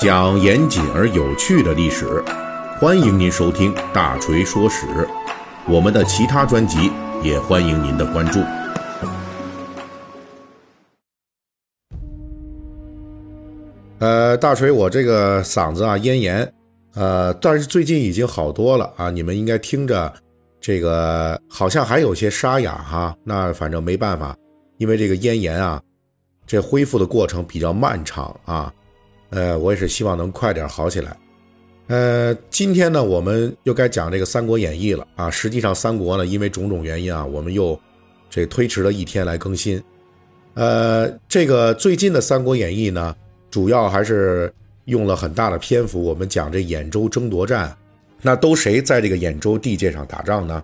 讲严谨而有趣的历史，欢迎您收听《大锤说史》。我们的其他专辑也欢迎您的关注。呃，大锤，我这个嗓子啊咽炎，呃，但是最近已经好多了啊。你们应该听着，这个好像还有些沙哑哈。那反正没办法，因为这个咽炎啊，这恢复的过程比较漫长啊。呃，我也是希望能快点好起来。呃，今天呢，我们又该讲这个《三国演义》了啊。实际上，《三国》呢，因为种种原因啊，我们又这推迟了一天来更新。呃，这个最近的《三国演义》呢。主要还是用了很大的篇幅，我们讲这兖州争夺战，那都谁在这个兖州地界上打仗呢？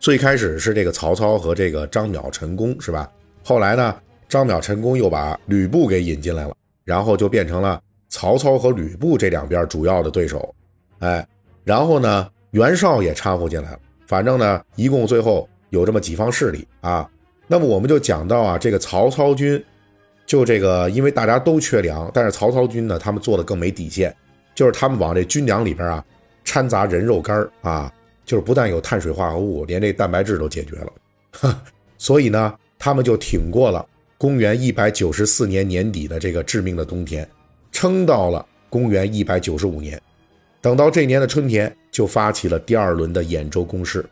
最开始是这个曹操和这个张邈、陈宫，是吧？后来呢，张邈、陈宫又把吕布给引进来了，然后就变成了曹操和吕布这两边主要的对手。哎，然后呢，袁绍也掺和进来了。反正呢，一共最后有这么几方势力啊。那么我们就讲到啊，这个曹操军。就这个，因为大家都缺粮，但是曹操军呢，他们做的更没底线，就是他们往这军粮里边啊掺杂人肉干啊，就是不但有碳水化合物，连这蛋白质都解决了。所以呢，他们就挺过了公元一百九十四年年底的这个致命的冬天，撑到了公元一百九十五年。等到这年的春天，就发起了第二轮的兖州攻势。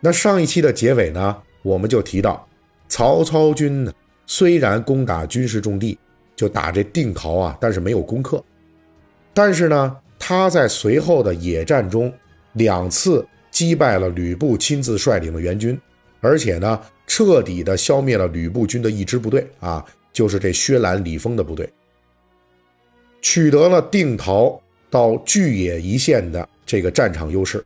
那上一期的结尾呢，我们就提到曹操军呢。虽然攻打军事重地，就打这定陶啊，但是没有攻克。但是呢，他在随后的野战中两次击败了吕布亲自率领的援军，而且呢，彻底的消灭了吕布军的一支部队啊，就是这薛兰、李丰的部队，取得了定陶到巨野一线的这个战场优势。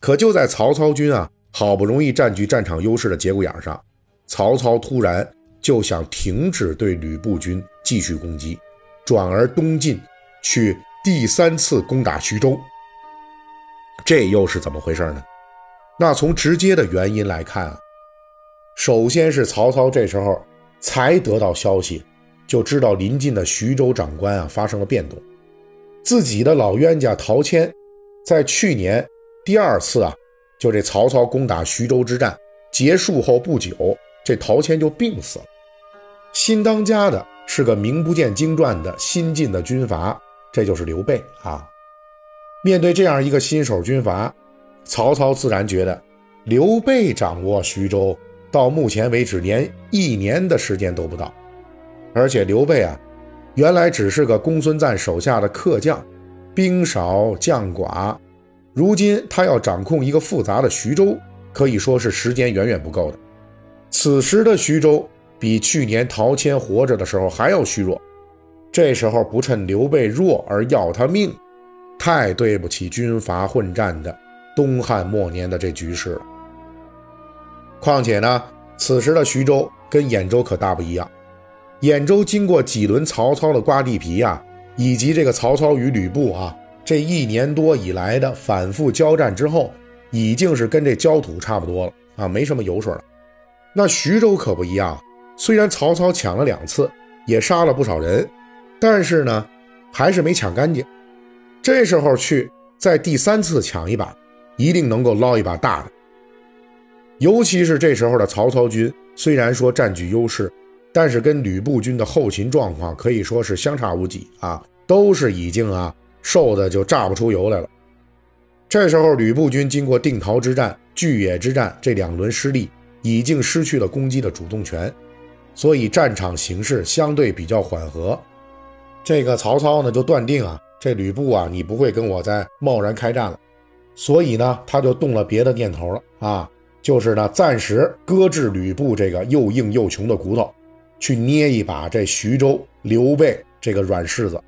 可就在曹操军啊好不容易占据战场优势的节骨眼上，曹操突然。就想停止对吕布军继续攻击，转而东进，去第三次攻打徐州。这又是怎么回事呢？那从直接的原因来看啊，首先是曹操这时候才得到消息，就知道临近的徐州长官啊发生了变动，自己的老冤家陶谦，在去年第二次啊，就这曹操攻打徐州之战结束后不久，这陶谦就病死了。新当家的是个名不见经传的新晋的军阀，这就是刘备啊。面对这样一个新手军阀，曹操自然觉得刘备掌握徐州，到目前为止连一年的时间都不到。而且刘备啊，原来只是个公孙瓒手下的客将，兵少将寡，如今他要掌控一个复杂的徐州，可以说是时间远远不够的。此时的徐州。比去年陶谦活着的时候还要虚弱，这时候不趁刘备弱而要他命，太对不起军阀混战的东汉末年的这局势了。况且呢，此时的徐州跟兖州可大不一样，兖州经过几轮曹操的刮地皮呀，以及这个曹操与吕布啊这一年多以来的反复交战之后，已经是跟这焦土差不多了啊，没什么油水了。那徐州可不一样。虽然曹操抢了两次，也杀了不少人，但是呢，还是没抢干净。这时候去在第三次抢一把，一定能够捞一把大的。尤其是这时候的曹操军，虽然说占据优势，但是跟吕布军的后勤状况可以说是相差无几啊，都是已经啊瘦的就榨不出油来了。这时候吕布军经过定陶之战、巨野之战这两轮失利，已经失去了攻击的主动权。所以战场形势相对比较缓和，这个曹操呢就断定啊，这吕布啊你不会跟我再贸然开战了，所以呢他就动了别的念头了啊，就是呢暂时搁置吕布这个又硬又穷的骨头，去捏一把这徐州刘备这个软柿子。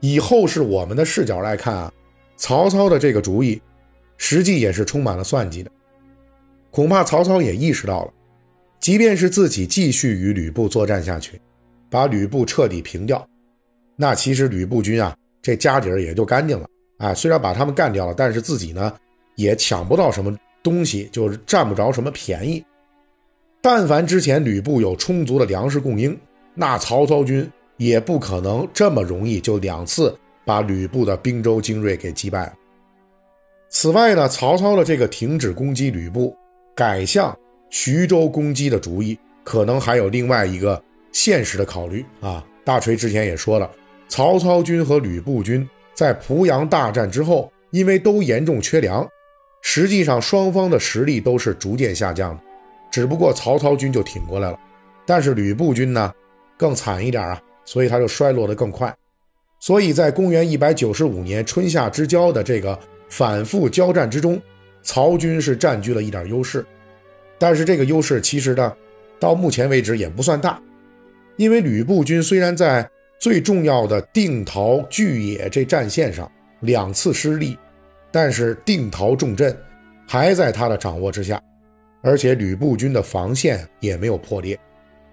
以后是我们的视角来看啊，曹操的这个主意，实际也是充满了算计的，恐怕曹操也意识到了。即便是自己继续与吕布作战下去，把吕布彻底平掉，那其实吕布军啊，这家底儿也就干净了啊。虽然把他们干掉了，但是自己呢也抢不到什么东西，就是占不着什么便宜。但凡之前吕布有充足的粮食供应，那曹操军也不可能这么容易就两次把吕布的兵州精锐给击败。此外呢，曹操的这个停止攻击吕布，改向徐州攻击的主意，可能还有另外一个现实的考虑啊。大锤之前也说了，曹操军和吕布军在濮阳大战之后，因为都严重缺粮，实际上双方的实力都是逐渐下降的。只不过曹操军就挺过来了，但是吕布军呢更惨一点啊，所以他就衰落的更快。所以在公元一百九十五年春夏之交的这个。反复交战之中，曹军是占据了一点优势，但是这个优势其实呢，到目前为止也不算大，因为吕布军虽然在最重要的定陶、巨野这战线上两次失利，但是定陶重镇还在他的掌握之下，而且吕布军的防线也没有破裂，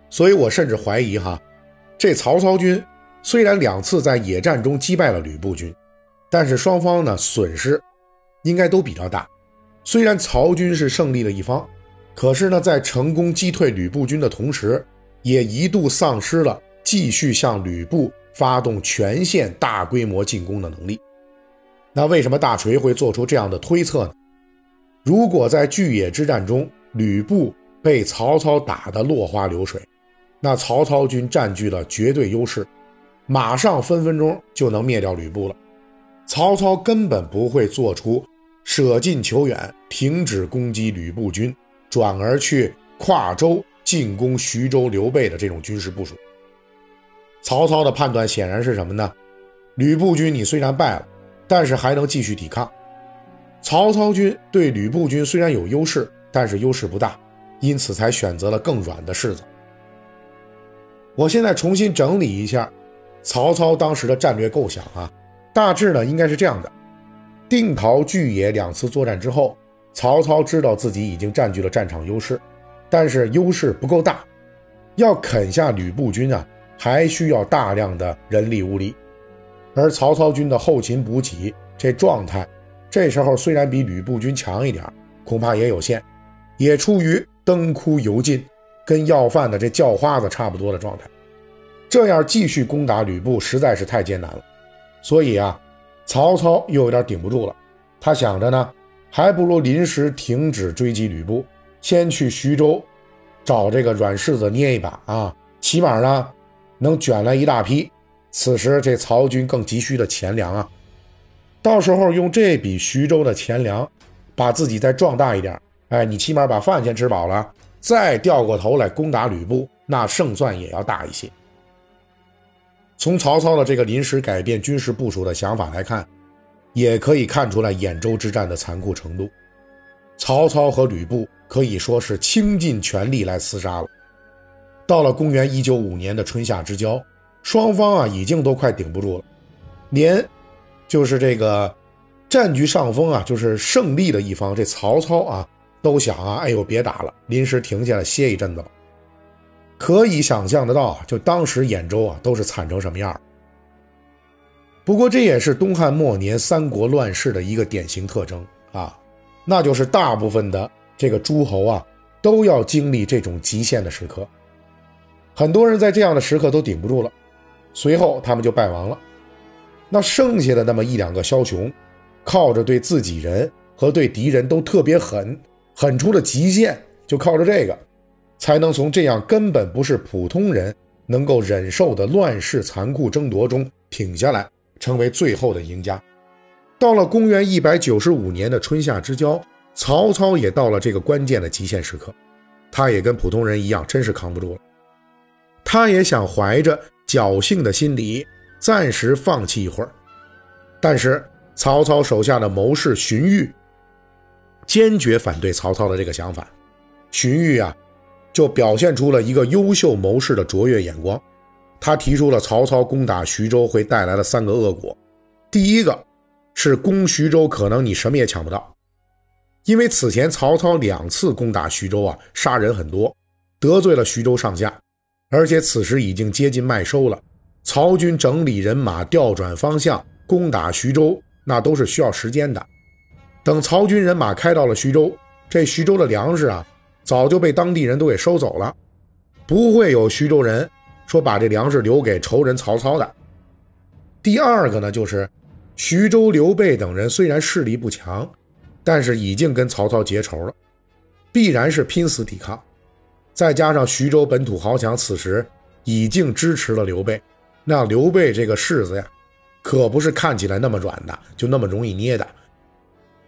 所以我甚至怀疑哈，这曹操军虽然两次在野战中击败了吕布军。但是双方呢损失应该都比较大，虽然曹军是胜利的一方，可是呢在成功击退吕布军的同时，也一度丧失了继续向吕布发动全线大规模进攻的能力。那为什么大锤会做出这样的推测呢？如果在巨野之战中吕布被曹操打得落花流水，那曹操军占据了绝对优势，马上分分钟就能灭掉吕布了。曹操根本不会做出舍近求远、停止攻击吕布军，转而去跨州进攻徐州刘备的这种军事部署。曹操的判断显然是什么呢？吕布军你虽然败了，但是还能继续抵抗。曹操军对吕布军虽然有优势，但是优势不大，因此才选择了更软的柿子。我现在重新整理一下曹操当时的战略构想啊。大致呢，应该是这样的：定陶、巨野两次作战之后，曹操知道自己已经占据了战场优势，但是优势不够大，要啃下吕布军啊，还需要大量的人力物力。而曹操军的后勤补给这状态，这时候虽然比吕布军强一点，恐怕也有限，也处于灯枯油尽，跟要饭的这叫花子差不多的状态。这样继续攻打吕布，实在是太艰难了。所以啊，曹操又有点顶不住了。他想着呢，还不如临时停止追击吕布，先去徐州找这个软柿子捏一把啊，起码呢能卷来一大批。此时这曹军更急需的钱粮啊，到时候用这笔徐州的钱粮，把自己再壮大一点，哎，你起码把饭先吃饱了，再掉过头来攻打吕布，那胜算也要大一些。从曹操的这个临时改变军事部署的想法来看，也可以看出来兖州之战的残酷程度。曹操和吕布可以说是倾尽全力来厮杀了。到了公元一九五年的春夏之交，双方啊已经都快顶不住了，连就是这个占据上风啊，就是胜利的一方，这曹操啊都想啊，哎呦别打了，临时停下来歇一阵子吧。可以想象得到，就当时兖州啊都是惨成什么样。不过这也是东汉末年三国乱世的一个典型特征啊，那就是大部分的这个诸侯啊都要经历这种极限的时刻。很多人在这样的时刻都顶不住了，随后他们就败亡了。那剩下的那么一两个枭雄，靠着对自己人和对敌人都特别狠，狠出了极限，就靠着这个。才能从这样根本不是普通人能够忍受的乱世残酷争夺中挺下来，成为最后的赢家。到了公元一百九十五年的春夏之交，曹操也到了这个关键的极限时刻，他也跟普通人一样，真是扛不住了。他也想怀着侥幸的心理，暂时放弃一会儿。但是曹操手下的谋士荀彧坚决反对曹操的这个想法。荀彧啊。就表现出了一个优秀谋士的卓越眼光，他提出了曹操攻打徐州会带来的三个恶果。第一个是攻徐州，可能你什么也抢不到，因为此前曹操两次攻打徐州啊，杀人很多，得罪了徐州上下，而且此时已经接近麦收了。曹军整理人马，调转方向攻打徐州，那都是需要时间的。等曹军人马开到了徐州，这徐州的粮食啊。早就被当地人都给收走了，不会有徐州人说把这粮食留给仇人曹操的。第二个呢，就是徐州刘备等人虽然势力不强，但是已经跟曹操结仇了，必然是拼死抵抗。再加上徐州本土豪强此时已经支持了刘备，那刘备这个柿子呀，可不是看起来那么软的，就那么容易捏的。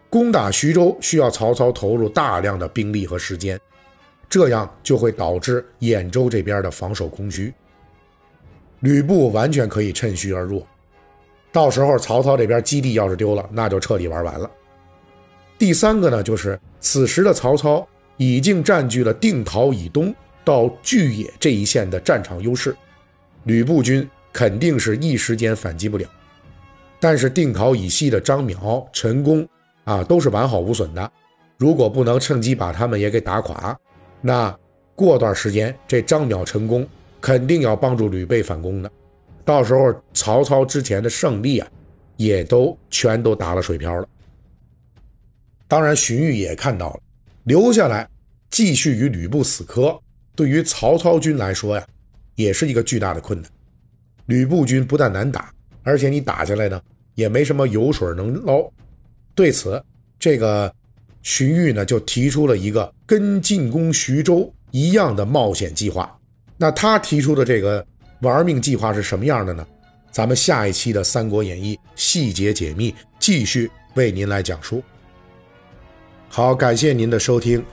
攻打徐州需要曹操投入大量的兵力和时间，这样就会导致兖州这边的防守空虚。吕布完全可以趁虚而入，到时候曹操这边基地要是丢了，那就彻底玩完了。第三个呢，就是此时的曹操已经占据了定陶以东到巨野这一线的战场优势，吕布军肯定是一时间反击不了。但是定陶以西的张邈、陈宫。啊，都是完好无损的。如果不能趁机把他们也给打垮，那过段时间这张邈成功，肯定要帮助吕备反攻的。到时候曹操之前的胜利啊，也都全都打了水漂了。当然，荀彧也看到了，留下来继续与吕布死磕，对于曹操军来说呀，也是一个巨大的困难。吕布军不但难打，而且你打下来呢，也没什么油水能捞。对此，这个荀彧呢就提出了一个跟进攻徐州一样的冒险计划。那他提出的这个玩命计划是什么样的呢？咱们下一期的《三国演义》细节解密继续为您来讲述。好，感谢您的收听。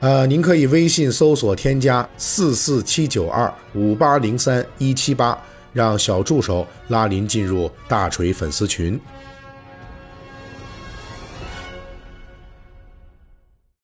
呃，您可以微信搜索添加四四七九二五八零三一七八，让小助手拉您进入大锤粉丝群。